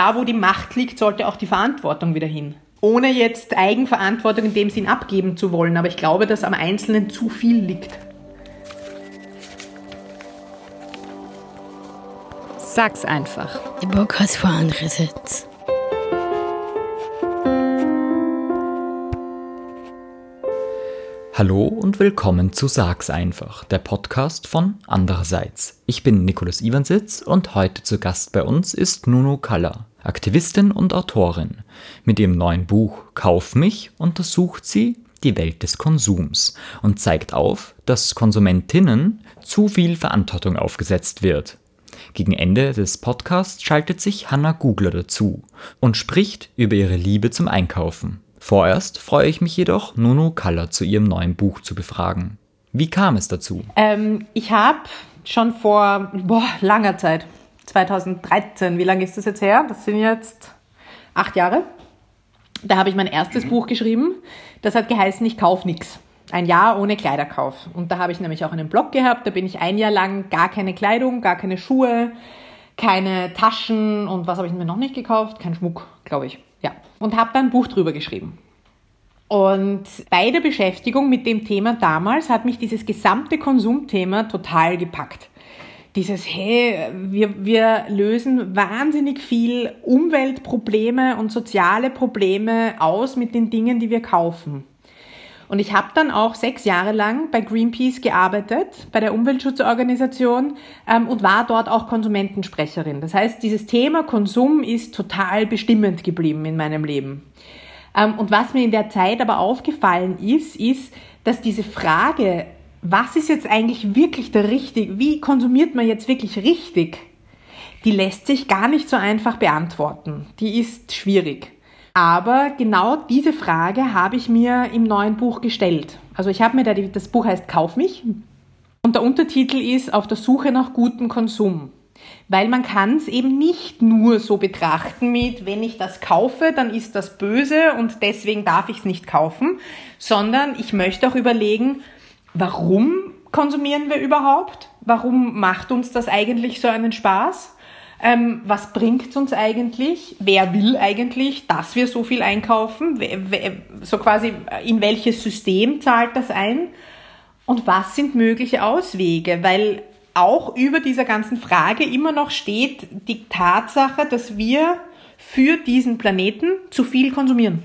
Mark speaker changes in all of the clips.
Speaker 1: da wo die Macht liegt, sollte auch die Verantwortung wieder hin. Ohne jetzt Eigenverantwortung in dem Sinn abgeben zu wollen, aber ich glaube, dass am Einzelnen zu viel liegt.
Speaker 2: Sag's einfach.
Speaker 3: Der Bock hat vor
Speaker 4: Hallo und willkommen zu Sag's einfach, der Podcast von Andererseits. Ich bin Nikolaus Iwansitz und heute zu Gast bei uns ist Nuno Kalla, Aktivistin und Autorin. Mit ihrem neuen Buch Kauf mich untersucht sie die Welt des Konsums und zeigt auf, dass Konsumentinnen zu viel Verantwortung aufgesetzt wird. Gegen Ende des Podcasts schaltet sich Hannah Gugler dazu und spricht über ihre Liebe zum Einkaufen. Vorerst freue ich mich jedoch, Nuno Kaller zu ihrem neuen Buch zu befragen. Wie kam es dazu?
Speaker 1: Ähm, ich habe schon vor boah, langer Zeit, 2013, wie lange ist das jetzt her? Das sind jetzt acht Jahre. Da habe ich mein erstes Buch geschrieben. Das hat geheißen, ich kauf nichts. Ein Jahr ohne Kleiderkauf. Und da habe ich nämlich auch einen Blog gehabt. Da bin ich ein Jahr lang gar keine Kleidung, gar keine Schuhe, keine Taschen und was habe ich mir noch nicht gekauft? Kein Schmuck, glaube ich. Ja. Und habe dann ein Buch drüber geschrieben. Und bei der Beschäftigung mit dem Thema damals hat mich dieses gesamte Konsumthema total gepackt. Dieses, hey, wir, wir lösen wahnsinnig viel Umweltprobleme und soziale Probleme aus mit den Dingen, die wir kaufen. Und ich habe dann auch sechs Jahre lang bei Greenpeace gearbeitet, bei der Umweltschutzorganisation ähm, und war dort auch Konsumentensprecherin. Das heißt, dieses Thema Konsum ist total bestimmend geblieben in meinem Leben. Ähm, und was mir in der Zeit aber aufgefallen ist, ist, dass diese Frage, was ist jetzt eigentlich wirklich der richtig, wie konsumiert man jetzt wirklich richtig, die lässt sich gar nicht so einfach beantworten. Die ist schwierig. Aber genau diese Frage habe ich mir im neuen Buch gestellt. Also ich habe mir da, das Buch heißt Kauf mich und der Untertitel ist Auf der Suche nach gutem Konsum. Weil man kann es eben nicht nur so betrachten mit, wenn ich das kaufe, dann ist das böse und deswegen darf ich es nicht kaufen, sondern ich möchte auch überlegen, warum konsumieren wir überhaupt? Warum macht uns das eigentlich so einen Spaß? Ähm, was bringt uns eigentlich? Wer will eigentlich, dass wir so viel einkaufen? So quasi, in welches System zahlt das ein? Und was sind mögliche Auswege? Weil auch über dieser ganzen Frage immer noch steht die Tatsache, dass wir für diesen Planeten zu viel konsumieren.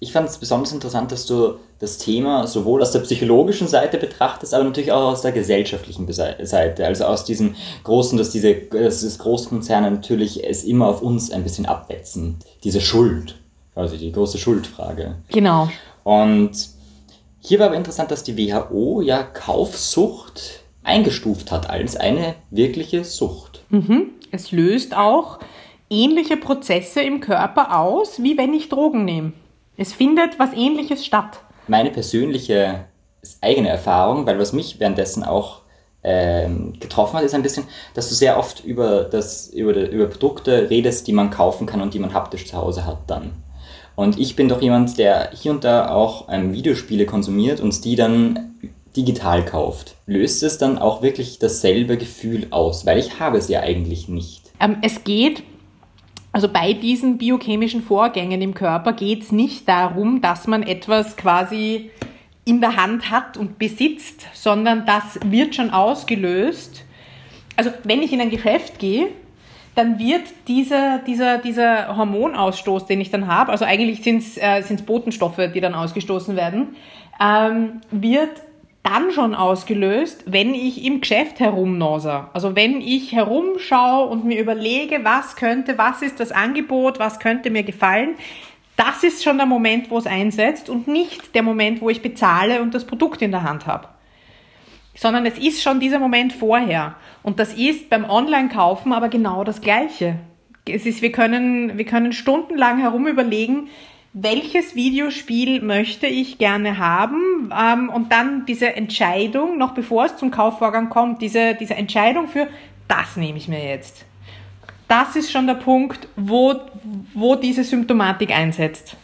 Speaker 4: Ich fand es besonders interessant, dass du das Thema sowohl aus der psychologischen Seite betrachtest, aber natürlich auch aus der gesellschaftlichen Seite. Also aus diesem großen, dass diese dass das Großkonzerne natürlich es immer auf uns ein bisschen abwetzen. Diese Schuld, also die große Schuldfrage.
Speaker 1: Genau.
Speaker 4: Und hier war aber interessant, dass die WHO ja Kaufsucht eingestuft hat als eine wirkliche Sucht.
Speaker 1: Mhm. Es löst auch ähnliche Prozesse im Körper aus, wie wenn ich Drogen nehme. Es findet was Ähnliches statt.
Speaker 4: Meine persönliche eigene Erfahrung, weil was mich währenddessen auch ähm, getroffen hat, ist ein bisschen, dass du sehr oft über, das, über, über Produkte redest, die man kaufen kann und die man haptisch zu Hause hat dann. Und ich bin doch jemand, der hier und da auch ähm, Videospiele konsumiert und die dann digital kauft. Löst es dann auch wirklich dasselbe Gefühl aus? Weil ich habe es ja eigentlich nicht.
Speaker 1: Ähm, es geht also bei diesen biochemischen Vorgängen im Körper geht es nicht darum, dass man etwas quasi in der Hand hat und besitzt, sondern das wird schon ausgelöst. Also wenn ich in ein Geschäft gehe, dann wird dieser, dieser, dieser Hormonausstoß, den ich dann habe, also eigentlich sind es äh, Botenstoffe, die dann ausgestoßen werden, ähm, wird dann schon ausgelöst, wenn ich im Geschäft herumnose. Also wenn ich herumschaue und mir überlege, was könnte, was ist das Angebot, was könnte mir gefallen, das ist schon der Moment, wo es einsetzt und nicht der Moment, wo ich bezahle und das Produkt in der Hand habe. Sondern es ist schon dieser Moment vorher. Und das ist beim Online-Kaufen aber genau das Gleiche. Es ist, wir können, wir können stundenlang herum überlegen, welches Videospiel möchte ich gerne haben ähm, und dann diese Entscheidung, noch bevor es zum Kaufvorgang kommt, diese, diese Entscheidung für, das nehme ich mir jetzt. Das ist schon der Punkt, wo, wo diese Symptomatik einsetzt.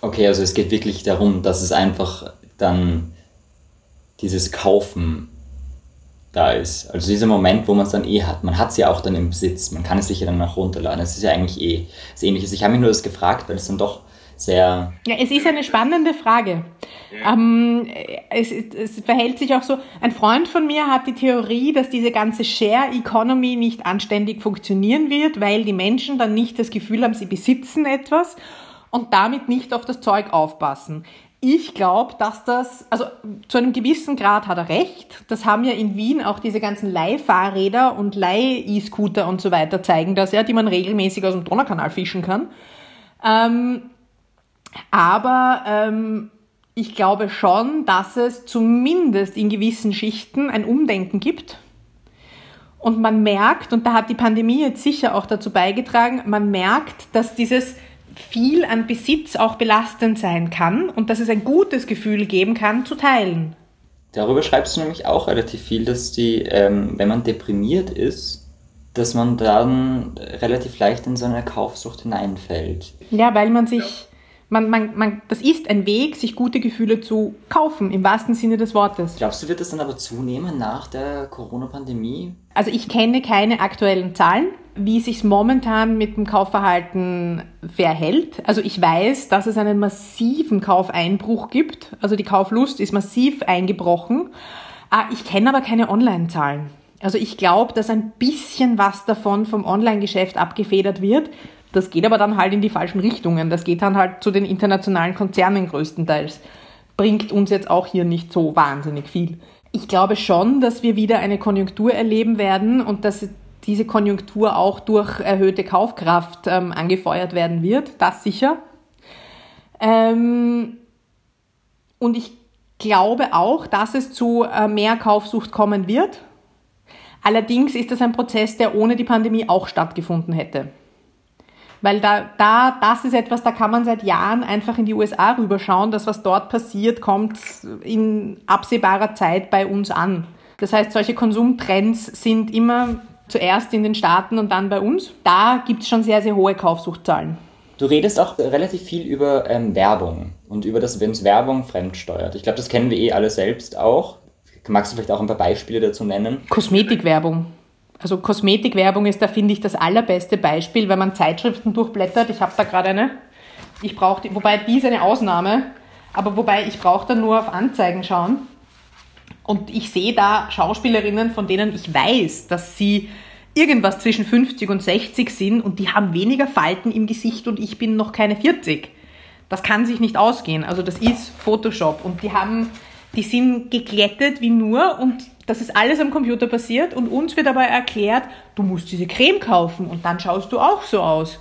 Speaker 4: Okay, also es geht wirklich darum, dass es einfach dann dieses Kaufen da ist. Also dieser Moment, wo man es dann eh hat. Man hat es ja auch dann im Besitz. Man kann es sich ja dann auch runterladen. Das ist ja eigentlich eh das Ähnliches. Ich habe mich nur das gefragt, weil es dann doch sehr.
Speaker 1: Ja, es ist eine spannende Frage. Ja. Ähm, es, es, verhält sich auch so. Ein Freund von mir hat die Theorie, dass diese ganze Share Economy nicht anständig funktionieren wird, weil die Menschen dann nicht das Gefühl haben, sie besitzen etwas und damit nicht auf das Zeug aufpassen. Ich glaube, dass das, also zu einem gewissen Grad hat er recht. Das haben ja in Wien auch diese ganzen Leihfahrräder und Leih-E-Scooter und so weiter zeigen das ja, die man regelmäßig aus dem Donaukanal fischen kann. Ähm, aber ähm, ich glaube schon, dass es zumindest in gewissen Schichten ein Umdenken gibt. Und man merkt, und da hat die Pandemie jetzt sicher auch dazu beigetragen, man merkt, dass dieses viel an Besitz auch belastend sein kann und dass es ein gutes Gefühl geben kann, zu teilen.
Speaker 4: Darüber schreibst du nämlich auch relativ viel, dass die, ähm, wenn man deprimiert ist, dass man dann relativ leicht in so eine Kaufsucht hineinfällt.
Speaker 1: Ja, weil man sich man, man, man, das ist ein Weg, sich gute Gefühle zu kaufen, im wahrsten Sinne des Wortes.
Speaker 4: Glaubst du, wird das dann aber zunehmen nach der Corona-Pandemie?
Speaker 1: Also ich kenne keine aktuellen Zahlen, wie sich momentan mit dem Kaufverhalten verhält. Also ich weiß, dass es einen massiven Kaufeinbruch gibt. Also die Kauflust ist massiv eingebrochen. Ah, ich kenne aber keine Online-Zahlen. Also ich glaube, dass ein bisschen was davon vom Online-Geschäft abgefedert wird. Das geht aber dann halt in die falschen Richtungen. Das geht dann halt zu den internationalen Konzernen größtenteils. Bringt uns jetzt auch hier nicht so wahnsinnig viel. Ich glaube schon, dass wir wieder eine Konjunktur erleben werden und dass diese Konjunktur auch durch erhöhte Kaufkraft ähm, angefeuert werden wird. Das sicher. Ähm, und ich glaube auch, dass es zu äh, mehr Kaufsucht kommen wird. Allerdings ist das ein Prozess, der ohne die Pandemie auch stattgefunden hätte. Weil da, da, das ist etwas, da kann man seit Jahren einfach in die USA rüberschauen. Das, was dort passiert, kommt in absehbarer Zeit bei uns an. Das heißt, solche Konsumtrends sind immer zuerst in den Staaten und dann bei uns. Da gibt es schon sehr, sehr hohe Kaufsuchtzahlen.
Speaker 4: Du redest auch relativ viel über ähm, Werbung und über das, wenn es Werbung fremdsteuert. Ich glaube, das kennen wir eh alle selbst auch. Magst du vielleicht auch ein paar Beispiele dazu nennen?
Speaker 1: Kosmetikwerbung. Also Kosmetikwerbung ist da, finde ich, das allerbeste Beispiel, wenn man Zeitschriften durchblättert. Ich habe da gerade eine. Ich brauche, wobei die ist eine Ausnahme, aber wobei ich brauche da nur auf Anzeigen schauen. Und ich sehe da Schauspielerinnen, von denen ich weiß, dass sie irgendwas zwischen 50 und 60 sind und die haben weniger Falten im Gesicht und ich bin noch keine 40. Das kann sich nicht ausgehen. Also das ist Photoshop und die haben, die sind geglättet wie nur und das ist alles am Computer passiert und uns wird aber erklärt, du musst diese Creme kaufen und dann schaust du auch so aus.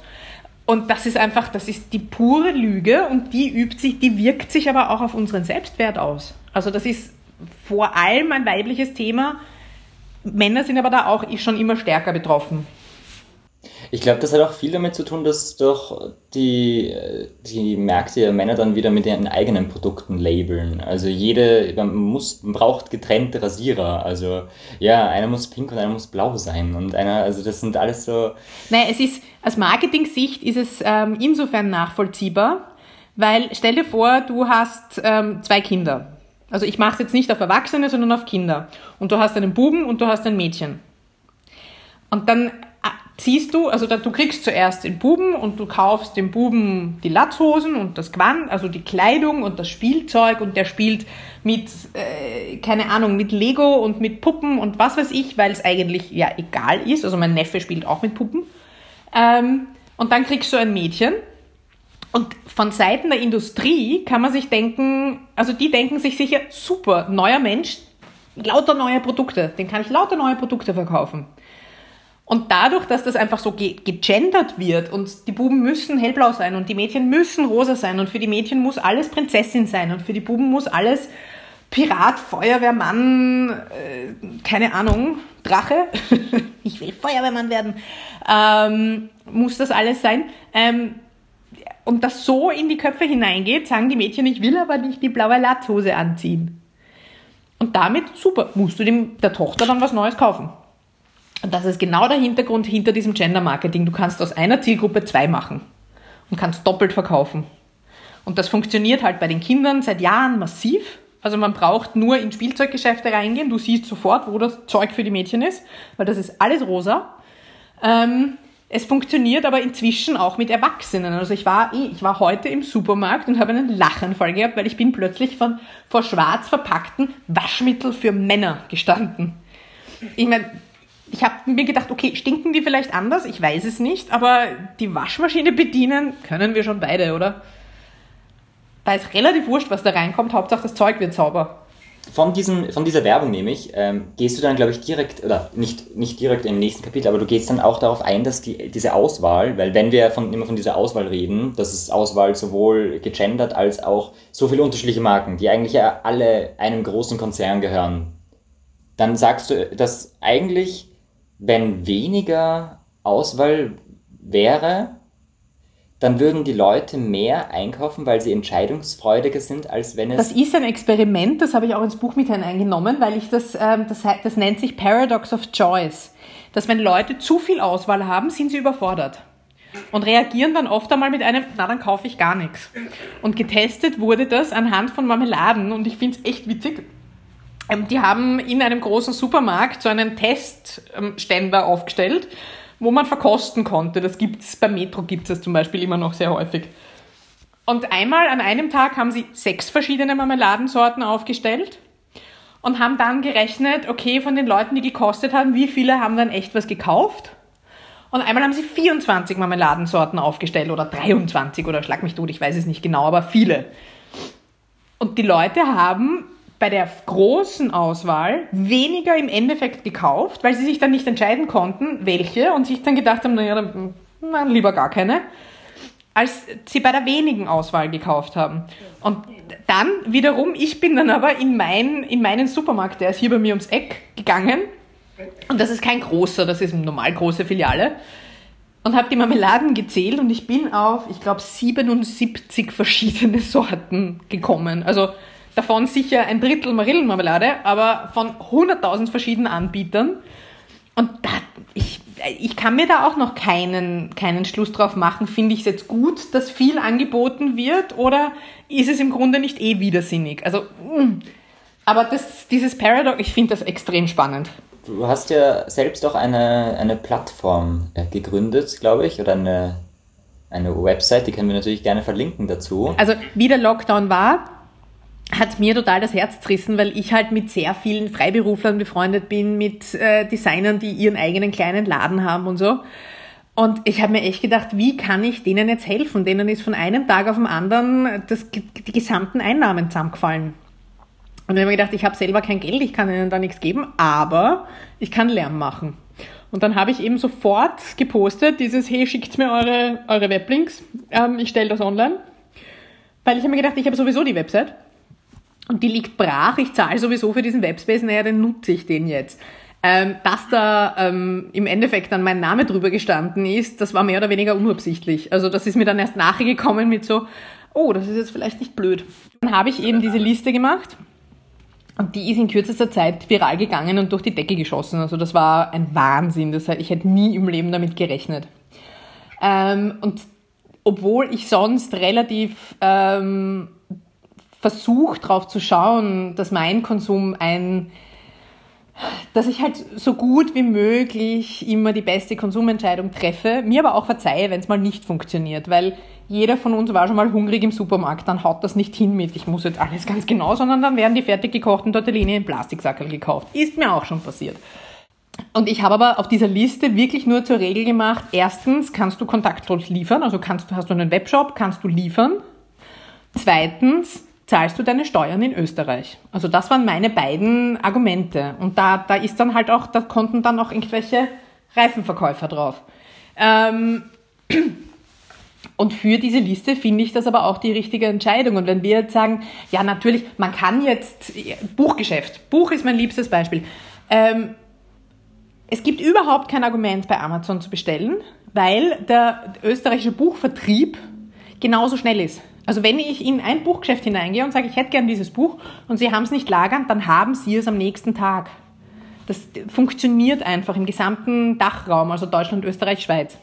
Speaker 1: Und das ist einfach, das ist die pure Lüge und die übt sich, die wirkt sich aber auch auf unseren Selbstwert aus. Also das ist vor allem ein weibliches Thema. Männer sind aber da auch schon immer stärker betroffen.
Speaker 4: Ich glaube, das hat auch viel damit zu tun, dass doch die, die Märkte ja Männer dann wieder mit ihren eigenen Produkten labeln. Also jede, man muss, man braucht getrennte Rasierer. Also ja, einer muss pink und einer muss blau sein. Und einer, also das sind alles so.
Speaker 1: Nein, es ist, aus Marketing-Sicht ist es ähm, insofern nachvollziehbar, weil stell dir vor, du hast ähm, zwei Kinder. Also ich mache es jetzt nicht auf Erwachsene, sondern auf Kinder. Und du hast einen Buben und du hast ein Mädchen. Und dann ziehst du, also du kriegst zuerst den Buben und du kaufst dem Buben die Latzhosen und das Gewand, also die Kleidung und das Spielzeug und der spielt mit, äh, keine Ahnung, mit Lego und mit Puppen und was weiß ich, weil es eigentlich ja egal ist. Also mein Neffe spielt auch mit Puppen. Ähm, und dann kriegst du ein Mädchen. Und von Seiten der Industrie kann man sich denken, also die denken sich sicher, super, neuer Mensch, lauter neue Produkte, den kann ich lauter neue Produkte verkaufen. Und dadurch, dass das einfach so ge gegendert wird und die Buben müssen hellblau sein und die Mädchen müssen rosa sein und für die Mädchen muss alles Prinzessin sein und für die Buben muss alles Pirat, Feuerwehrmann, äh, keine Ahnung, Drache, ich will Feuerwehrmann werden, ähm, muss das alles sein. Ähm, und das so in die Köpfe hineingeht, sagen die Mädchen, ich will aber nicht die blaue Latzhose anziehen. Und damit, super, musst du dem, der Tochter dann was Neues kaufen. Und das ist genau der Hintergrund hinter diesem Gender Marketing. Du kannst aus einer Zielgruppe zwei machen und kannst doppelt verkaufen. Und das funktioniert halt bei den Kindern seit Jahren massiv. Also man braucht nur in Spielzeuggeschäfte reingehen, du siehst sofort, wo das Zeug für die Mädchen ist, weil das ist alles rosa. Ähm, es funktioniert aber inzwischen auch mit Erwachsenen. Also ich war, ich war heute im Supermarkt und habe einen Lachenfall gehabt, weil ich bin plötzlich von, vor schwarz verpackten Waschmittel für Männer gestanden. Ich meine, ich habe mir gedacht, okay, stinken die vielleicht anders? Ich weiß es nicht, aber die Waschmaschine bedienen können wir schon beide, oder? Da ist relativ wurscht, was da reinkommt, Hauptsache das Zeug wird sauber.
Speaker 4: Von, diesem, von dieser Werbung nämlich, ähm, gehst du dann, glaube ich, direkt, oder nicht, nicht direkt im nächsten Kapitel, aber du gehst dann auch darauf ein, dass die, diese Auswahl, weil wenn wir von, immer von dieser Auswahl reden, das ist Auswahl sowohl gegendert als auch so viele unterschiedliche Marken, die eigentlich ja alle einem großen Konzern gehören, dann sagst du, dass eigentlich, wenn weniger Auswahl wäre, dann würden die Leute mehr einkaufen, weil sie entscheidungsfreudiger sind, als wenn es.
Speaker 1: Das ist ein Experiment, das habe ich auch ins Buch mit hineingenommen, weil ich das, ähm, das, das nennt sich Paradox of Choice. Dass wenn Leute zu viel Auswahl haben, sind sie überfordert. Und reagieren dann oft einmal mit einem, na dann kaufe ich gar nichts. Und getestet wurde das anhand von Marmeladen und ich finde es echt witzig. Ähm, die haben in einem großen Supermarkt so einen Testständer aufgestellt wo man verkosten konnte. Das gibt's beim Metro gibt es zum Beispiel immer noch sehr häufig. Und einmal an einem Tag haben sie sechs verschiedene Marmeladensorten aufgestellt und haben dann gerechnet, okay, von den Leuten, die gekostet haben, wie viele haben dann echt was gekauft. Und einmal haben sie 24 Marmeladensorten aufgestellt oder 23 oder schlag mich tot, ich weiß es nicht genau, aber viele. Und die Leute haben bei der großen Auswahl weniger im Endeffekt gekauft, weil sie sich dann nicht entscheiden konnten, welche, und sich dann gedacht haben, naja, na, lieber gar keine, als sie bei der wenigen Auswahl gekauft haben. Und dann wiederum, ich bin dann aber in, mein, in meinen Supermarkt, der ist hier bei mir ums Eck gegangen, und das ist kein großer, das ist eine normal große Filiale, und habe die Marmeladen gezählt und ich bin auf, ich glaube, 77 verschiedene Sorten gekommen. Also davon sicher ein Drittel Marillenmarmelade, aber von 100.000 verschiedenen Anbietern. Und da, ich, ich kann mir da auch noch keinen, keinen Schluss drauf machen. Finde ich es jetzt gut, dass viel angeboten wird oder ist es im Grunde nicht eh widersinnig? Also, mm. aber das, dieses Paradox, ich finde das extrem spannend.
Speaker 4: Du hast ja selbst auch eine, eine Plattform äh, gegründet, glaube ich, oder eine, eine Website, die können wir natürlich gerne verlinken dazu.
Speaker 1: Also, wie der Lockdown war, hat mir total das Herz zerrissen, weil ich halt mit sehr vielen Freiberuflern befreundet bin, mit äh, Designern, die ihren eigenen kleinen Laden haben und so. Und ich habe mir echt gedacht, wie kann ich denen jetzt helfen? Denen ist von einem Tag auf den anderen das, die gesamten Einnahmen zusammengefallen. Und ich habe mir gedacht, ich habe selber kein Geld, ich kann ihnen da nichts geben, aber ich kann Lärm machen. Und dann habe ich eben sofort gepostet, dieses, hey, schickt mir eure, eure Weblinks, ähm, ich stelle das online. Weil ich habe mir gedacht, ich habe sowieso die Website und die liegt brach. Ich zahle sowieso für diesen Webspace, naja, dann nutze ich den jetzt. Ähm, dass da ähm, im Endeffekt dann mein Name drüber gestanden ist, das war mehr oder weniger unabsichtlich. Also das ist mir dann erst nachher gekommen mit so, oh, das ist jetzt vielleicht nicht blöd. Dann habe ich eben diese Liste gemacht und die ist in kürzester Zeit viral gegangen und durch die Decke geschossen. Also das war ein Wahnsinn. Das, ich hätte nie im Leben damit gerechnet. Ähm, und obwohl ich sonst relativ ähm, versuche darauf zu schauen, dass mein Konsum ein, dass ich halt so gut wie möglich immer die beste Konsumentscheidung treffe, mir aber auch verzeihe, wenn es mal nicht funktioniert, weil jeder von uns war schon mal hungrig im Supermarkt, dann haut das nicht hin mit, ich muss jetzt alles ganz genau, sondern dann werden die fertig gekochten Tortellini in Plastiksackel gekauft. Ist mir auch schon passiert. Und ich habe aber auf dieser Liste wirklich nur zur Regel gemacht, erstens kannst du kontaktlos liefern, also kannst, hast du einen Webshop, kannst du liefern. Zweitens, zahlst du deine Steuern in Österreich. Also das waren meine beiden Argumente. Und da, da ist dann halt auch, da konnten dann auch irgendwelche Reifenverkäufer drauf. Ähm, und für diese Liste finde ich das aber auch die richtige Entscheidung. Und wenn wir jetzt sagen, ja natürlich, man kann jetzt, Buchgeschäft, Buch ist mein liebstes Beispiel. Ähm, es gibt überhaupt kein Argument bei Amazon zu bestellen, weil der österreichische Buchvertrieb genauso schnell ist. Also wenn ich in ein Buchgeschäft hineingehe und sage, ich hätte gern dieses Buch und Sie haben es nicht lagern, dann haben Sie es am nächsten Tag. Das funktioniert einfach im gesamten Dachraum, also Deutschland, Österreich, Schweiz.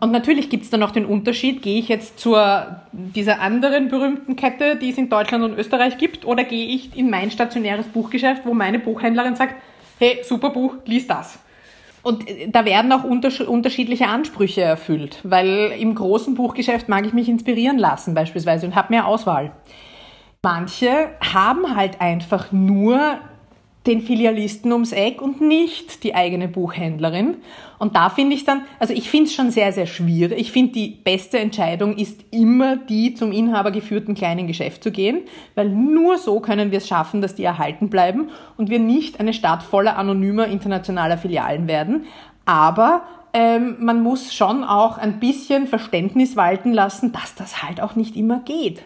Speaker 1: Und natürlich gibt es dann noch den Unterschied, gehe ich jetzt zu dieser anderen berühmten Kette, die es in Deutschland und Österreich gibt, oder gehe ich in mein stationäres Buchgeschäft, wo meine Buchhändlerin sagt, hey, super Buch, lies das. Und äh, da werden auch unterschiedliche Ansprüche erfüllt, weil im großen Buchgeschäft mag ich mich inspirieren lassen beispielsweise und habe mehr Auswahl. Manche haben halt einfach nur den Filialisten ums Eck und nicht die eigene Buchhändlerin. Und da finde ich dann, also ich finde es schon sehr, sehr schwierig. Ich finde, die beste Entscheidung ist immer die zum inhabergeführten kleinen Geschäft zu gehen, weil nur so können wir es schaffen, dass die erhalten bleiben und wir nicht eine Stadt voller anonymer internationaler Filialen werden. Aber ähm, man muss schon auch ein bisschen Verständnis walten lassen, dass das halt auch nicht immer geht.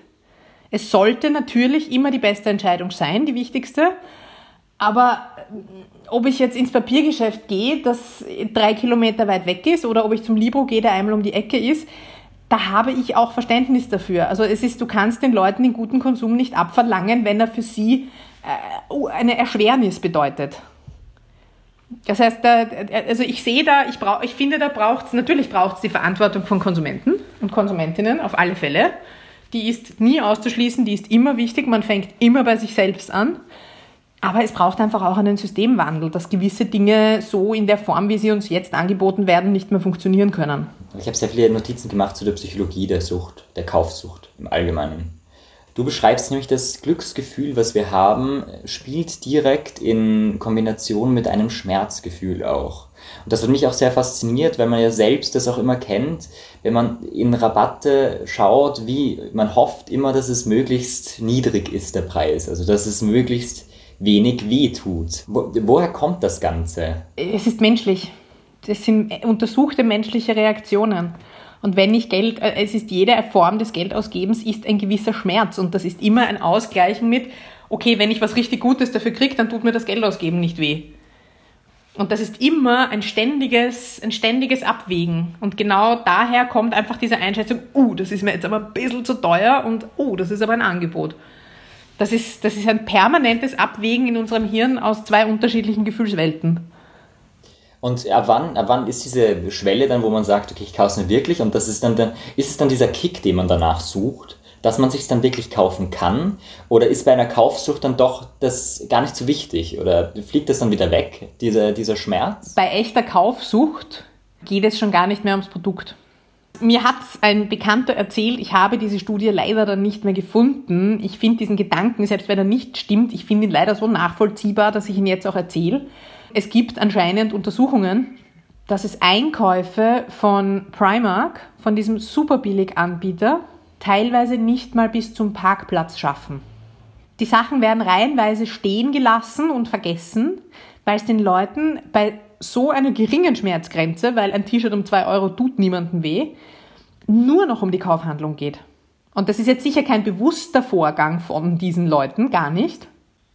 Speaker 1: Es sollte natürlich immer die beste Entscheidung sein, die wichtigste. Aber äh, ob ich jetzt ins Papiergeschäft gehe, das drei Kilometer weit weg ist, oder ob ich zum Libro gehe, der einmal um die Ecke ist, da habe ich auch Verständnis dafür. Also es ist, du kannst den Leuten den guten Konsum nicht abverlangen, wenn er für sie äh, eine Erschwernis bedeutet. Das heißt, da, also ich sehe da, ich, brauch, ich finde, da braucht es, natürlich braucht es die Verantwortung von Konsumenten und Konsumentinnen auf alle Fälle. Die ist nie auszuschließen, die ist immer wichtig, man fängt immer bei sich selbst an. Aber es braucht einfach auch einen Systemwandel, dass gewisse Dinge so in der Form, wie sie uns jetzt angeboten werden, nicht mehr funktionieren können.
Speaker 4: Ich habe sehr viele Notizen gemacht zu der Psychologie der Sucht, der Kaufsucht im Allgemeinen. Du beschreibst nämlich das Glücksgefühl, was wir haben, spielt direkt in Kombination mit einem Schmerzgefühl auch. Und das hat mich auch sehr fasziniert, weil man ja selbst das auch immer kennt, wenn man in Rabatte schaut, wie man hofft immer, dass es möglichst niedrig ist, der Preis. Also dass es möglichst wenig wehtut. Wo, woher kommt das Ganze?
Speaker 1: Es ist menschlich. Das sind untersuchte menschliche Reaktionen. Und wenn ich Geld, äh, es ist jede Form des Geldausgebens, ist ein gewisser Schmerz. Und das ist immer ein Ausgleichen mit, okay, wenn ich was richtig Gutes dafür kriege, dann tut mir das Geldausgeben nicht weh. Und das ist immer ein ständiges, ein ständiges Abwägen. Und genau daher kommt einfach diese Einschätzung, uh, das ist mir jetzt aber ein bisschen zu teuer und uh, das ist aber ein Angebot. Das ist, das ist ein permanentes Abwägen in unserem Hirn aus zwei unterschiedlichen Gefühlswelten.
Speaker 4: Und ab wann, ab wann ist diese Schwelle dann, wo man sagt, okay, ich kaufe es mir wirklich und das ist dann, dann, ist es dann dieser Kick, den man danach sucht, dass man sich dann wirklich kaufen kann? Oder ist bei einer Kaufsucht dann doch das gar nicht so wichtig? Oder fliegt das dann wieder weg, dieser, dieser Schmerz?
Speaker 1: Bei echter Kaufsucht geht es schon gar nicht mehr ums Produkt. Mir hat ein Bekannter erzählt, ich habe diese Studie leider dann nicht mehr gefunden. Ich finde diesen Gedanken, selbst wenn er nicht stimmt, ich finde ihn leider so nachvollziehbar, dass ich ihn jetzt auch erzähle. Es gibt anscheinend Untersuchungen, dass es Einkäufe von Primark, von diesem Superbillig-Anbieter, teilweise nicht mal bis zum Parkplatz schaffen. Die Sachen werden reihenweise stehen gelassen und vergessen, weil es den Leuten bei so einer geringen Schmerzgrenze, weil ein T-Shirt um zwei Euro tut niemandem weh, nur noch um die Kaufhandlung geht. Und das ist jetzt sicher kein bewusster Vorgang von diesen Leuten, gar nicht.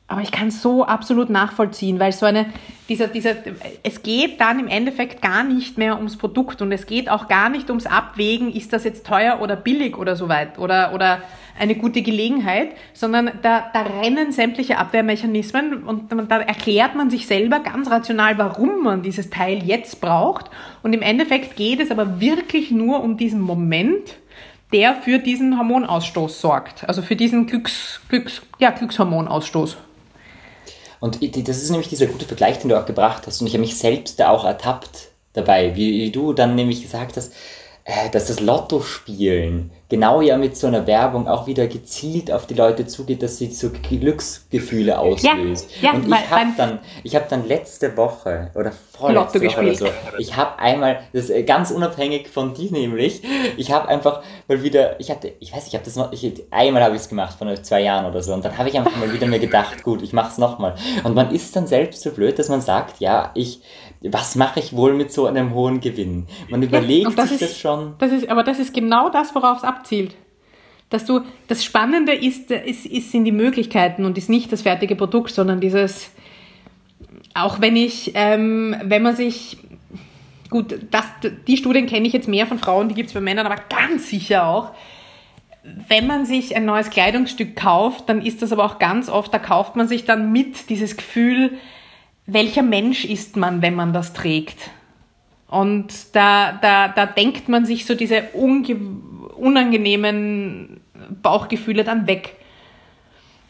Speaker 1: Aber ich kann es so absolut nachvollziehen, weil so eine, dieser, dieser, es geht dann im Endeffekt gar nicht mehr ums Produkt und es geht auch gar nicht ums Abwägen, ist das jetzt teuer oder billig oder so weit oder, oder eine gute Gelegenheit, sondern da, da rennen sämtliche Abwehrmechanismen und da erklärt man sich selber ganz rational, warum man dieses Teil jetzt braucht und im Endeffekt geht es aber wirklich nur um diesen Moment, der für diesen Hormonausstoß sorgt, also für diesen Glücks, Glücks, ja, Glückshormonausstoß.
Speaker 4: Und das ist nämlich dieser gute Vergleich, den du auch gebracht hast. Und ich habe mich selbst da auch ertappt dabei, wie du dann nämlich gesagt hast, äh, dass das Lotto-Spielen genau ja mit so einer Werbung auch wieder gezielt auf die Leute zugeht, dass sie so Glücksgefühle auslöst. Ja, ja, und ich habe dann, ich habe dann letzte Woche oder vorletzte Lotto Woche gespielt. oder so, ich habe einmal, das ist ganz unabhängig von dir nämlich, ich habe einfach mal wieder, ich hatte, ich weiß, ich habe das noch, ich, einmal habe ich es gemacht von zwei Jahren oder so und dann habe ich einfach mal wieder mir gedacht, gut, ich mache es nochmal. Und man ist dann selbst so blöd, dass man sagt, ja, ich was mache ich wohl mit so einem hohen Gewinn? Man überlegt ja, das sich ist, das schon.
Speaker 1: Das ist, aber das ist genau das, worauf es abzielt. Dass du, das Spannende ist, ist, ist, sind die Möglichkeiten und ist nicht das fertige Produkt, sondern dieses, auch wenn ich, ähm, wenn man sich, gut, das, die Studien kenne ich jetzt mehr von Frauen, die gibt es bei Männern, aber ganz sicher auch. Wenn man sich ein neues Kleidungsstück kauft, dann ist das aber auch ganz oft, da kauft man sich dann mit dieses Gefühl, welcher Mensch ist man, wenn man das trägt? Und da, da, da denkt man sich so diese unangenehmen Bauchgefühle dann weg.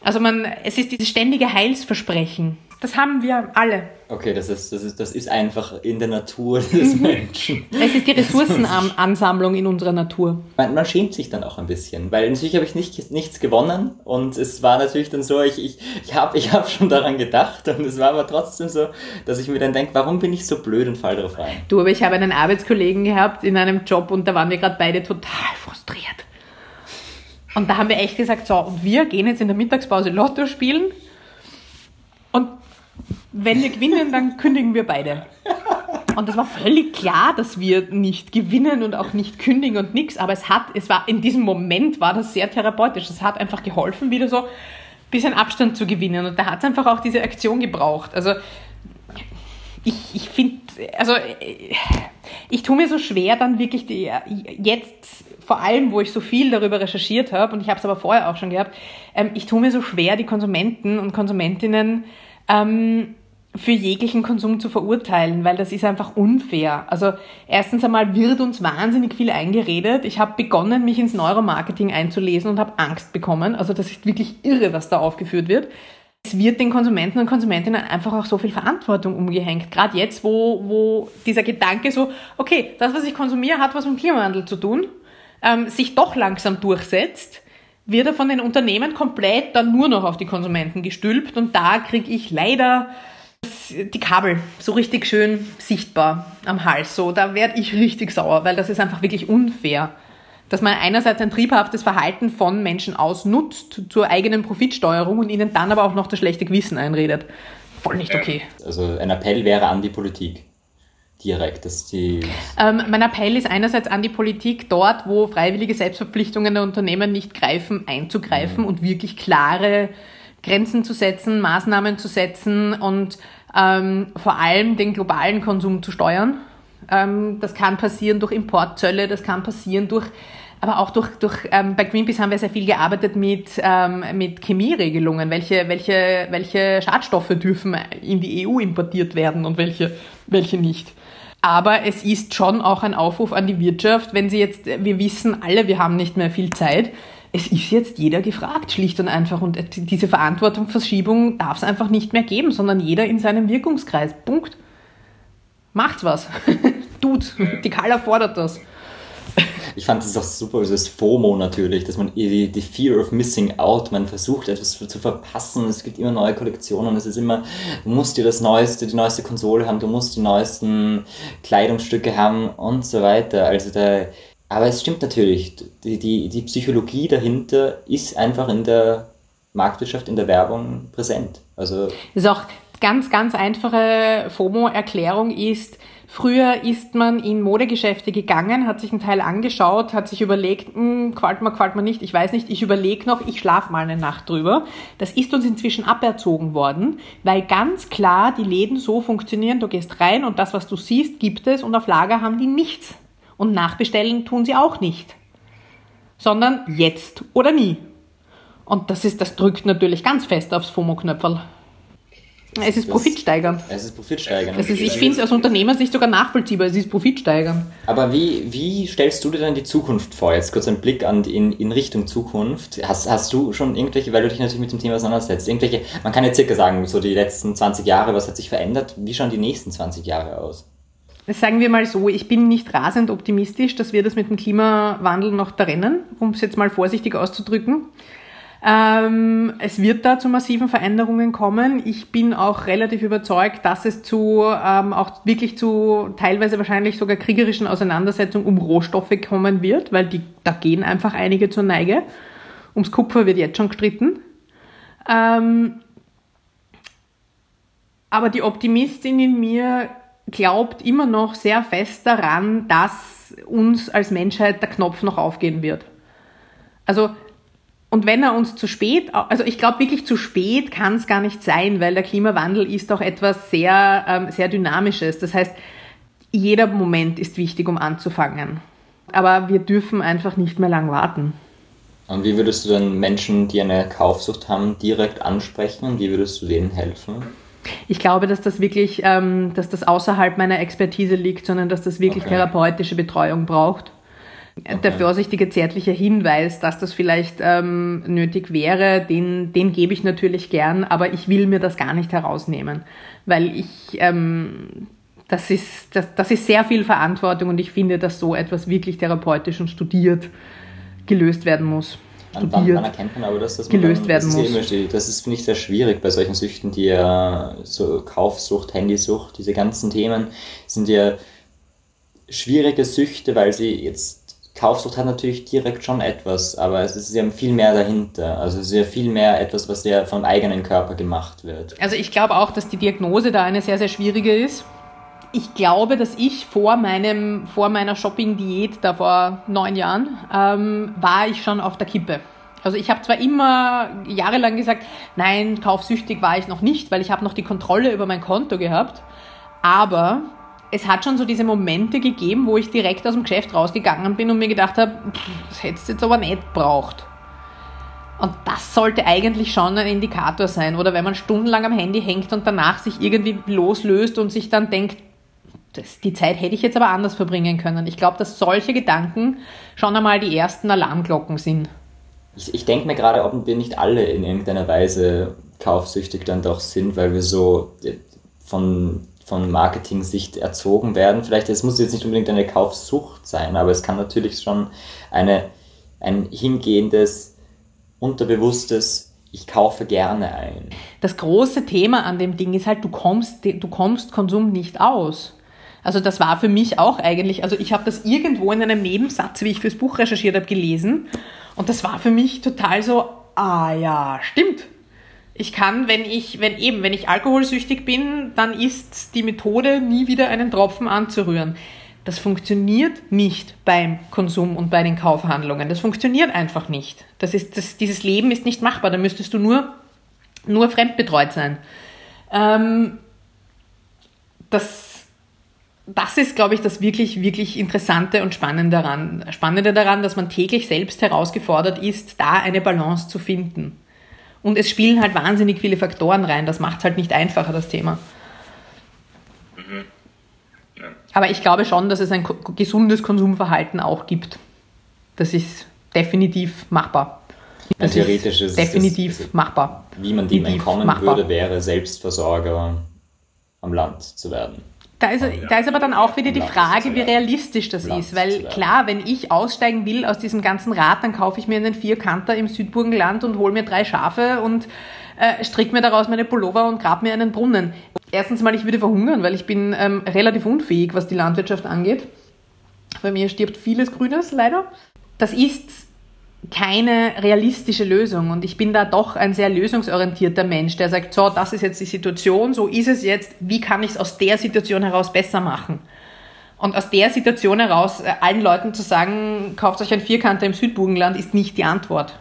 Speaker 1: Also man, es ist dieses ständige Heilsversprechen. Das haben wir alle.
Speaker 4: Okay, das ist, das ist, das ist einfach in der Natur des mhm. Menschen.
Speaker 1: Es ist die Ressourcenansammlung in unserer Natur.
Speaker 4: Man, man, schämt sich dann auch ein bisschen, weil natürlich habe ich nicht, nichts gewonnen und es war natürlich dann so, ich, ich, ich habe ich hab schon daran gedacht und es war aber trotzdem so, dass ich mir dann denke, warum bin ich so blöd und fall drauf rein?
Speaker 1: Du, aber ich habe einen Arbeitskollegen gehabt in einem Job und da waren wir gerade beide total frustriert. Und da haben wir echt gesagt, so, wir gehen jetzt in der Mittagspause Lotto spielen und wenn wir gewinnen, dann kündigen wir beide. Und das war völlig klar, dass wir nicht gewinnen und auch nicht kündigen und nichts. Aber es hat, es war in diesem Moment war das sehr therapeutisch. Es hat einfach geholfen, wieder so ein bisschen Abstand zu gewinnen. Und da hat es einfach auch diese Aktion gebraucht. Also ich, ich finde, also ich tue mir so schwer, dann wirklich die, jetzt vor allem, wo ich so viel darüber recherchiert habe, und ich habe es aber vorher auch schon gehabt, ähm, ich tue mir so schwer, die Konsumenten und Konsumentinnen ähm, für jeglichen Konsum zu verurteilen, weil das ist einfach unfair. Also erstens einmal wird uns wahnsinnig viel eingeredet. Ich habe begonnen, mich ins Neuromarketing einzulesen und habe Angst bekommen. Also das ist wirklich irre, was da aufgeführt wird. Es wird den Konsumenten und Konsumentinnen einfach auch so viel Verantwortung umgehängt. Gerade jetzt, wo, wo dieser Gedanke so, okay, das, was ich konsumiere, hat was mit Klimawandel zu tun, ähm, sich doch langsam durchsetzt wird er von den Unternehmen komplett dann nur noch auf die Konsumenten gestülpt und da kriege ich leider die Kabel so richtig schön sichtbar am Hals. So, da werde ich richtig sauer, weil das ist einfach wirklich unfair. Dass man einerseits ein triebhaftes Verhalten von Menschen ausnutzt zur eigenen Profitsteuerung und ihnen dann aber auch noch das schlechte Gewissen einredet. Voll nicht okay.
Speaker 4: Also ein Appell wäre an die Politik direkt, dass die.
Speaker 1: Ähm, mein Appell ist einerseits an die Politik, dort, wo freiwillige Selbstverpflichtungen der Unternehmen nicht greifen, einzugreifen mhm. und wirklich klare Grenzen zu setzen, Maßnahmen zu setzen und ähm, vor allem den globalen Konsum zu steuern. Ähm, das kann passieren durch Importzölle, das kann passieren durch aber auch durch, durch ähm, bei Greenpeace haben wir sehr viel gearbeitet mit, ähm, mit Chemieregelungen. Welche, welche, welche Schadstoffe dürfen in die EU importiert werden und welche, welche nicht. Aber es ist schon auch ein Aufruf an die Wirtschaft, wenn sie jetzt, wir wissen alle, wir haben nicht mehr viel Zeit. Es ist jetzt jeder gefragt, schlicht und einfach. Und diese Verantwortungsverschiebung darf es einfach nicht mehr geben, sondern jeder in seinem Wirkungskreis. Punkt. Macht's was. Tut. Die Kala fordert das
Speaker 4: ich fand das auch super, das FOMO natürlich, dass man die, die Fear of Missing Out, man versucht etwas zu verpassen, es gibt immer neue Kollektionen, es ist immer, du musst dir das neueste, die neueste Konsole haben, du musst die neuesten Kleidungsstücke haben und so weiter. Also da, aber es stimmt natürlich, die, die, die Psychologie dahinter ist einfach in der Marktwirtschaft, in der Werbung präsent. Also
Speaker 1: ist auch ganz, ganz einfache FOMO-Erklärung ist, Früher ist man in Modegeschäfte gegangen, hat sich einen Teil angeschaut, hat sich überlegt, hm, gefällt mir, gefällt mir nicht, ich weiß nicht, ich überlege noch, ich schlafe mal eine Nacht drüber. Das ist uns inzwischen aberzogen worden, weil ganz klar die Läden so funktionieren, du gehst rein und das, was du siehst, gibt es und auf Lager haben die nichts. Und nachbestellen tun sie auch nicht. Sondern jetzt oder nie. Und das ist, das drückt natürlich ganz fest aufs FOMO-Knöpferl. Es ist profitsteigern.
Speaker 4: Es ist profitsteigern.
Speaker 1: Ist, ich finde es aus Unternehmersicht sogar nachvollziehbar, es ist profitsteigern.
Speaker 4: Aber wie, wie stellst du dir denn die Zukunft vor? Jetzt kurz ein Blick an, in, in Richtung Zukunft. Hast, hast du schon irgendwelche, weil du dich natürlich mit dem Thema auseinandersetzt, irgendwelche, man kann ja circa sagen, so die letzten 20 Jahre, was hat sich verändert? Wie schauen die nächsten 20 Jahre aus?
Speaker 1: Sagen wir mal so, ich bin nicht rasend optimistisch, dass wir das mit dem Klimawandel noch da rennen, um es jetzt mal vorsichtig auszudrücken. Ähm, es wird da zu massiven Veränderungen kommen. Ich bin auch relativ überzeugt, dass es zu ähm, auch wirklich zu teilweise wahrscheinlich sogar kriegerischen Auseinandersetzungen um Rohstoffe kommen wird, weil die, da gehen einfach einige zur Neige. Ums Kupfer wird jetzt schon gestritten. Ähm, aber die Optimistin in mir glaubt immer noch sehr fest daran, dass uns als Menschheit der Knopf noch aufgehen wird. Also und wenn er uns zu spät, also ich glaube wirklich zu spät kann es gar nicht sein, weil der Klimawandel ist auch etwas sehr, ähm, sehr Dynamisches. Das heißt, jeder Moment ist wichtig, um anzufangen. Aber wir dürfen einfach nicht mehr lang warten.
Speaker 4: Und wie würdest du dann Menschen, die eine Kaufsucht haben, direkt ansprechen und wie würdest du denen helfen?
Speaker 1: Ich glaube, dass das wirklich, ähm, dass das außerhalb meiner Expertise liegt, sondern dass das wirklich
Speaker 4: Okay.
Speaker 1: therapeutische Betreuung braucht. Der vorsichtige zärtliche Hinweis, dass das vielleicht ähm, nötig wäre, den, den gebe ich natürlich gern, aber ich will mir das gar nicht herausnehmen, weil ich, ähm, das, ist, das, das ist sehr viel Verantwortung und ich finde, dass so etwas wirklich therapeutisch und studiert gelöst werden muss.
Speaker 4: Wann, wann,
Speaker 1: Studiert.
Speaker 4: wann erkennt man aber, dass das man
Speaker 1: gelöst
Speaker 4: dann,
Speaker 1: werden
Speaker 4: das
Speaker 1: muss.
Speaker 4: immer schwierig. Das ist, finde ich, sehr schwierig bei solchen Süchten, die ja so Kaufsucht, Handysucht, diese ganzen Themen sind ja schwierige Süchte, weil sie jetzt Kaufsucht hat natürlich direkt schon etwas, aber es ist ja viel mehr dahinter. Also es ist ja viel mehr etwas, was ja vom eigenen Körper gemacht wird.
Speaker 1: Also ich glaube auch, dass die Diagnose da eine sehr, sehr schwierige ist. Ich glaube, dass ich vor, meinem, vor meiner Shopping-Diät, da vor neun Jahren, ähm, war ich schon auf der Kippe. Also ich habe zwar immer jahrelang gesagt, nein, kaufsüchtig war ich noch nicht, weil ich habe noch die Kontrolle über mein Konto gehabt. Aber es hat schon so diese Momente gegeben, wo ich direkt aus dem Geschäft rausgegangen bin und mir gedacht habe, das hättest du jetzt aber nicht braucht. Und das sollte eigentlich schon ein Indikator sein. Oder wenn man stundenlang am Handy hängt und danach sich irgendwie loslöst und sich dann denkt, das, die Zeit hätte ich jetzt aber anders verbringen können. Ich glaube, dass solche Gedanken schon einmal die ersten Alarmglocken sind.
Speaker 4: Ich, ich denke mir gerade, ob wir nicht alle in irgendeiner Weise kaufsüchtig dann doch sind, weil wir so äh, von, von Marketing-Sicht erzogen werden. Vielleicht, es muss jetzt nicht unbedingt eine Kaufsucht sein, aber es kann natürlich schon eine, ein hingehendes, unterbewusstes, ich kaufe gerne ein.
Speaker 1: Das große Thema an dem Ding ist halt, du kommst, du kommst Konsum nicht aus. Also das war für mich auch eigentlich, also ich habe das irgendwo in einem Nebensatz, wie ich fürs Buch recherchiert habe, gelesen. Und das war für mich total so, ah ja, stimmt. Ich kann, wenn ich, wenn eben, wenn ich alkoholsüchtig bin, dann ist die Methode, nie wieder einen Tropfen anzurühren. Das funktioniert nicht beim Konsum und bei den Kaufhandlungen. Das funktioniert einfach nicht. Das ist, das, dieses Leben ist nicht machbar. Da müsstest du nur, nur fremdbetreut sein. Ähm, das, das ist, glaube ich, das wirklich, wirklich Interessante und Spannende daran, Spannende daran, dass man täglich selbst herausgefordert ist, da eine Balance zu finden. Und es spielen halt wahnsinnig viele Faktoren rein. Das macht es halt nicht einfacher, das Thema. Aber ich glaube schon, dass es ein gesundes Konsumverhalten auch gibt. Das ist definitiv machbar. Das
Speaker 4: theoretisch ist
Speaker 1: definitiv
Speaker 4: ist-
Speaker 1: machbar.
Speaker 4: Wie man dem entkommen
Speaker 1: machbar.
Speaker 4: würde, wäre Selbstversorger am Land zu werden.
Speaker 1: Da ist, da ist aber dann auch wieder die Frage, wie realistisch das ist. Weil klar, wenn ich aussteigen will aus diesem ganzen Rad, dann kaufe ich mir einen Vierkanter im Südburgenland und hole mir drei Schafe und äh, strick mir daraus meine Pullover und grab mir einen Brunnen. Erstens mal, ich würde verhungern, weil ich bin ähm, relativ unfähig, was die Landwirtschaft angeht. Bei mir stirbt vieles Grünes, leider. Das ist keine realistische Lösung. Und ich bin da doch ein sehr lösungsorientierter Mensch, der sagt, so, das ist jetzt die Situation, so ist es jetzt, wie kann ich es aus der Situation heraus besser machen? Und aus der Situation heraus äh, allen Leuten zu sagen, kauft euch ein Vierkanter im Südburgenland, ist nicht die Antwort.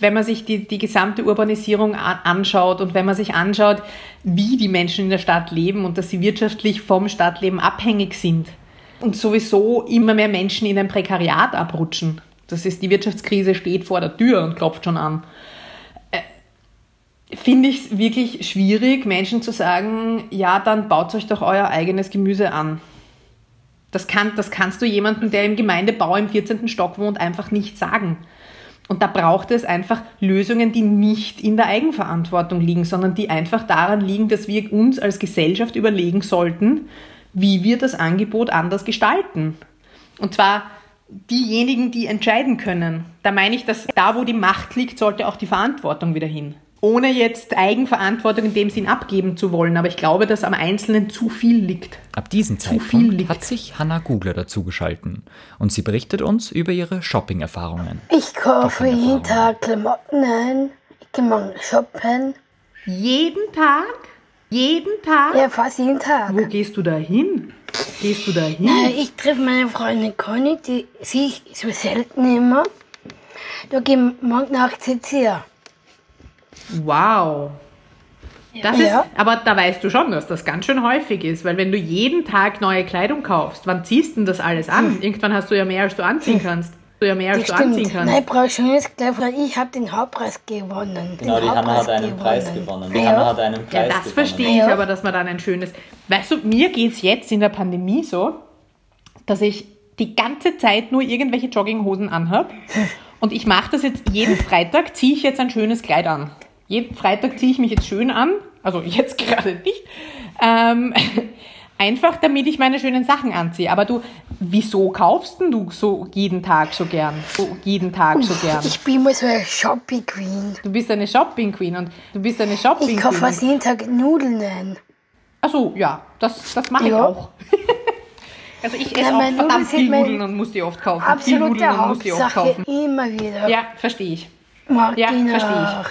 Speaker 1: Wenn man sich die, die gesamte Urbanisierung anschaut und wenn man sich anschaut, wie die Menschen in der Stadt leben und dass sie wirtschaftlich vom Stadtleben abhängig sind und sowieso immer mehr Menschen in ein Prekariat abrutschen. Das ist, die Wirtschaftskrise steht vor der Tür und klopft schon an. Äh, Finde ich es wirklich schwierig, Menschen zu sagen, ja, dann baut euch doch euer eigenes Gemüse an. Das, kann, das kannst du jemandem, der im Gemeindebau im 14. Stock wohnt, einfach nicht sagen. Und da braucht es einfach Lösungen, die nicht in der Eigenverantwortung liegen, sondern die einfach daran liegen, dass wir uns als Gesellschaft überlegen sollten, wie wir das Angebot anders gestalten. Und zwar diejenigen, die entscheiden können. Da meine ich, dass da, wo die Macht liegt, sollte auch die Verantwortung wieder hin. Ohne jetzt Eigenverantwortung in dem Sinn abgeben zu wollen, aber ich glaube, dass am Einzelnen zu viel liegt.
Speaker 4: Ab diesem
Speaker 1: viel
Speaker 4: Zeitpunkt
Speaker 1: liegt.
Speaker 4: hat sich Hannah Gugler dazugeschalten und sie berichtet uns über ihre Shopping-Erfahrungen.
Speaker 3: Ich kaufe jeden Tag Klamotten ein. Ich gehe mal shoppen.
Speaker 1: Jeden Tag? Jeden Tag?
Speaker 3: Ja, fast jeden Tag.
Speaker 1: Wo gehst du da hin? Gehst du da hin?
Speaker 3: Äh, Ich treffe meine Freundin Conny, die sehe ich so selten immer. Da gehen morgen Nacht sitzt hier.
Speaker 1: Wow. Das
Speaker 3: Ja.
Speaker 1: ist, aber da weißt du schon, dass das ganz schön häufig ist, weil wenn du jeden Tag neue Kleidung kaufst, wann ziehst du denn das alles an? Irgendwann hast du ja mehr, als du anziehen kannst. Du ja mehr als du anziehen kannst.
Speaker 3: Nein, brauche ich schönes Kleid, weil ich habe den Hauptpreis gewonnen.
Speaker 4: Genau,
Speaker 3: den
Speaker 4: die Hanna hat
Speaker 3: Hauptpreis
Speaker 4: einen Preis gewonnen. Die
Speaker 3: Ja.
Speaker 4: Hanna hat einen Preis
Speaker 1: Ja, das
Speaker 4: gewonnen.
Speaker 1: verstehe ich
Speaker 3: Ja.
Speaker 1: aber, dass man dann ein schönes. Weißt du, mir geht es jetzt in der Pandemie so, dass ich die ganze Zeit nur irgendwelche Jogginghosen anhab. Und ich mache das jetzt jeden Freitag, ziehe ich jetzt ein schönes Kleid an. Jeden Freitag ziehe ich mich jetzt schön an. Also jetzt gerade nicht. Ähm, einfach damit ich meine schönen Sachen anziehe. Aber du, wieso kaufst denn du so jeden Tag so gern? So jeden Tag so gern?
Speaker 3: Ich bin mal so eine Shopping Queen.
Speaker 1: Du bist eine Shopping Queen und du bist eine Shopping
Speaker 3: Ich
Speaker 1: Queen.
Speaker 3: kaufe fast jeden Tag Nudeln ein.
Speaker 1: Achso, ja, das, das mache ich
Speaker 3: Ja.
Speaker 1: auch. also ich esse
Speaker 3: Ja,
Speaker 1: auch verdammt
Speaker 3: Nudeln
Speaker 1: viel Nudeln und muss die oft kaufen. viel
Speaker 3: Absolute
Speaker 1: Nudeln und muss die oft kaufen.
Speaker 3: immer wieder.
Speaker 1: Ja, verstehe ich.
Speaker 3: Mag
Speaker 1: Ja,
Speaker 3: ich
Speaker 1: verstehe ich.
Speaker 3: noch.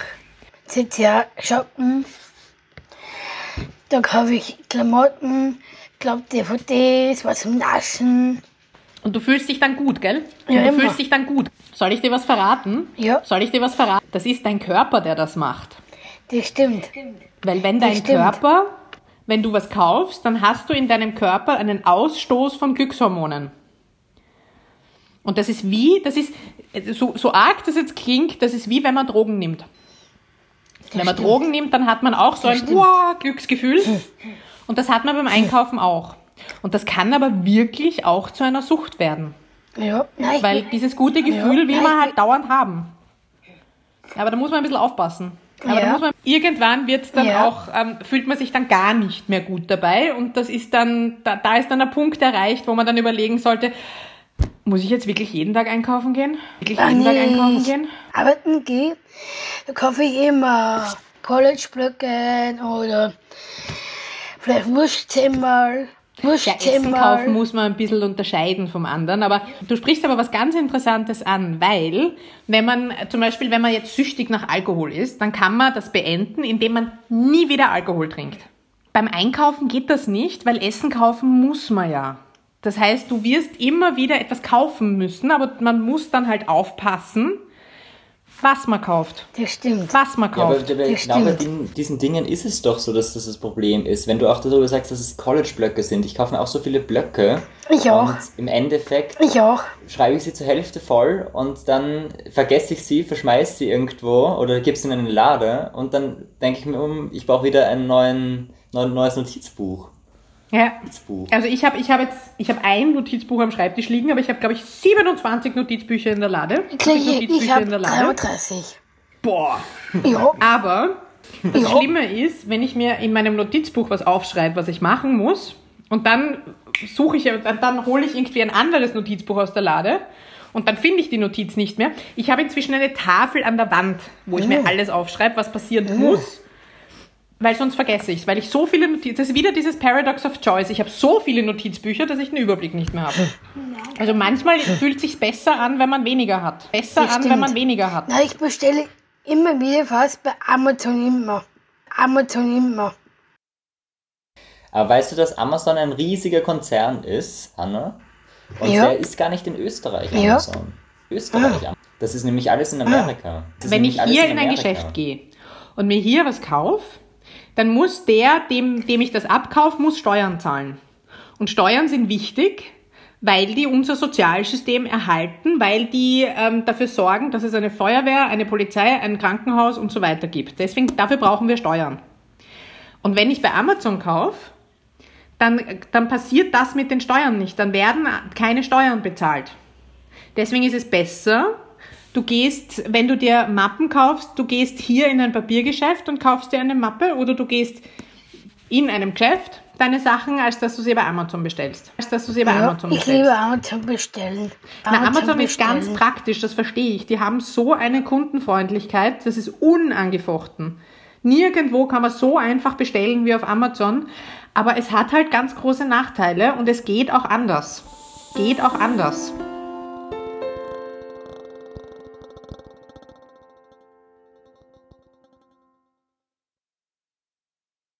Speaker 3: CCA shoppen. Da kaufe ich Klamotten, glaub DVDs, was zum Naschen.
Speaker 1: Und du fühlst dich dann gut, gell? Und
Speaker 3: Ja,
Speaker 1: du
Speaker 3: immer.
Speaker 1: fühlst dich dann gut. Soll ich dir was verraten?
Speaker 3: Ja.
Speaker 1: Soll ich dir was verraten? Das ist dein Körper, der das macht.
Speaker 3: Das stimmt.
Speaker 1: Weil wenn dein. Körper, wenn du was kaufst, dann hast du in deinem Körper einen Ausstoß von Glückshormonen. Und das ist wie, das ist, so, so arg das jetzt klingt, das ist wie wenn man Drogen nimmt. Wenn man
Speaker 3: stimmt.
Speaker 1: Drogen nimmt, dann hat man auch so ein
Speaker 3: stimmt.
Speaker 1: wow, Glücksgefühl. Und das hat man beim Einkaufen auch. Und das kann aber wirklich auch zu einer Sucht werden.
Speaker 3: Ja, nein,
Speaker 1: Weil dieses gute Gefühl
Speaker 3: Ja,
Speaker 1: will man halt dauernd haben. Aber da muss man ein bisschen aufpassen. Aber
Speaker 3: Ja.
Speaker 1: man, irgendwann wird's dann
Speaker 3: Ja.
Speaker 1: auch, ähm, fühlt man sich dann gar nicht mehr gut dabei. Und das ist dann, da, da ist dann der Punkt erreicht, wo man dann überlegen sollte, muss ich jetzt wirklich jeden Tag einkaufen gehen? Wirklich
Speaker 3: Ah,
Speaker 1: jeden Tag einkaufen
Speaker 3: ich
Speaker 1: gehen?
Speaker 3: arbeiten gehe, da kaufe ich immer College-Blöcke oder vielleicht Wurstzimmer.
Speaker 1: Essen
Speaker 3: Wurstzimmer.
Speaker 1: kaufen muss man ein bisschen unterscheiden vom anderen. Aber du sprichst aber was ganz Interessantes an, weil wenn man zum Beispiel, wenn man jetzt süchtig nach Alkohol ist, dann kann man das beenden, indem man nie wieder Alkohol trinkt. Beim Einkaufen geht das nicht, weil Essen kaufen muss man ja. Das heißt, du wirst immer wieder etwas kaufen müssen, aber man muss dann halt aufpassen, was man kauft.
Speaker 3: Das stimmt.
Speaker 1: Was man
Speaker 4: Ja, aber,
Speaker 1: kauft.
Speaker 4: aber
Speaker 3: Das
Speaker 4: genau bei den, diesen Dingen ist es doch so, dass das das Problem ist. Wenn du auch darüber sagst, dass es College-Blöcke sind. Ich kaufe mir auch so viele Blöcke.
Speaker 3: Ich auch.
Speaker 4: Und im Endeffekt
Speaker 3: Ich auch.
Speaker 4: schreibe ich sie zur Hälfte voll und dann vergesse ich sie, verschmeiße sie irgendwo oder gebe sie in eine Lade und dann denke ich mir um, ich brauche wieder ein neuen, neuen, neues Notizbuch.
Speaker 1: Ja.
Speaker 4: Notizbuch.
Speaker 1: Also ich habe ich hab jetzt ich habe ein Notizbuch am Schreibtisch liegen, aber ich habe glaube ich 27 Notizbücher in der Lade.
Speaker 3: Ich,
Speaker 1: 70
Speaker 3: ich,
Speaker 1: Notizbücher
Speaker 3: ich habe
Speaker 1: in der Lade.
Speaker 3: 33.
Speaker 1: Boah.
Speaker 3: Ja.
Speaker 1: Aber das
Speaker 3: Ja.
Speaker 1: Schlimme ist, wenn ich mir in meinem Notizbuch was aufschreibe, was ich machen muss, und dann suche ich, dann, dann hole ich irgendwie ein anderes Notizbuch aus der Lade und dann finde ich die Notiz nicht mehr. Ich habe inzwischen eine Tafel an der Wand, wo ich mir alles aufschreibe, was passieren muss. Weil sonst vergesse ich es, weil ich so viele Notizen, das ist wieder dieses Paradox of Choice. Ich habe so viele Notizbücher, dass ich den Überblick nicht mehr habe. Also manchmal fühlt es sich besser an, wenn man weniger hat. Besser
Speaker 3: Das
Speaker 1: an, wenn
Speaker 3: stimmt.
Speaker 1: man weniger hat.
Speaker 3: Na, ich bestelle immer wieder fast bei Amazon immer. Amazon immer.
Speaker 4: Aber weißt du, dass Amazon ein riesiger Konzern ist, Anna? Und
Speaker 3: Ja.
Speaker 4: der ist gar nicht in Österreich,
Speaker 3: Ja.
Speaker 4: Amazon. Österreich. Das ist nämlich alles in Amerika. Das ist
Speaker 1: Wenn ich hier in ein
Speaker 4: Amerika.
Speaker 1: Geschäft gehe und mir hier was kaufe, dann muss der, dem, dem ich das abkaufe, muss Steuern zahlen. Und Steuern sind wichtig, weil die unser Sozialsystem erhalten, weil die ähm, dafür sorgen, dass es eine Feuerwehr, eine Polizei, ein Krankenhaus und so weiter gibt. Deswegen, dafür brauchen wir Steuern. Und wenn ich bei Amazon kaufe, dann, dann passiert das mit den Steuern nicht. Dann werden keine Steuern bezahlt. Deswegen ist es besser, du gehst, wenn du dir Mappen kaufst, du gehst hier in ein Papiergeschäft und kaufst dir eine Mappe oder du gehst in einem Geschäft deine Sachen, als dass du sie bei Amazon bestellst. Als dass du sie bei
Speaker 3: Ja,
Speaker 1: Amazon
Speaker 3: ich
Speaker 1: bestellst.
Speaker 3: liebe Amazon bestellen.
Speaker 1: Na, Amazon ist ganz
Speaker 3: bestellen.
Speaker 1: praktisch, das verstehe ich. Die haben so eine Kundenfreundlichkeit, das ist unangefochten. Nirgendwo kann man so einfach bestellen wie auf Amazon, aber es hat halt ganz große Nachteile und es geht auch anders. Geht auch anders.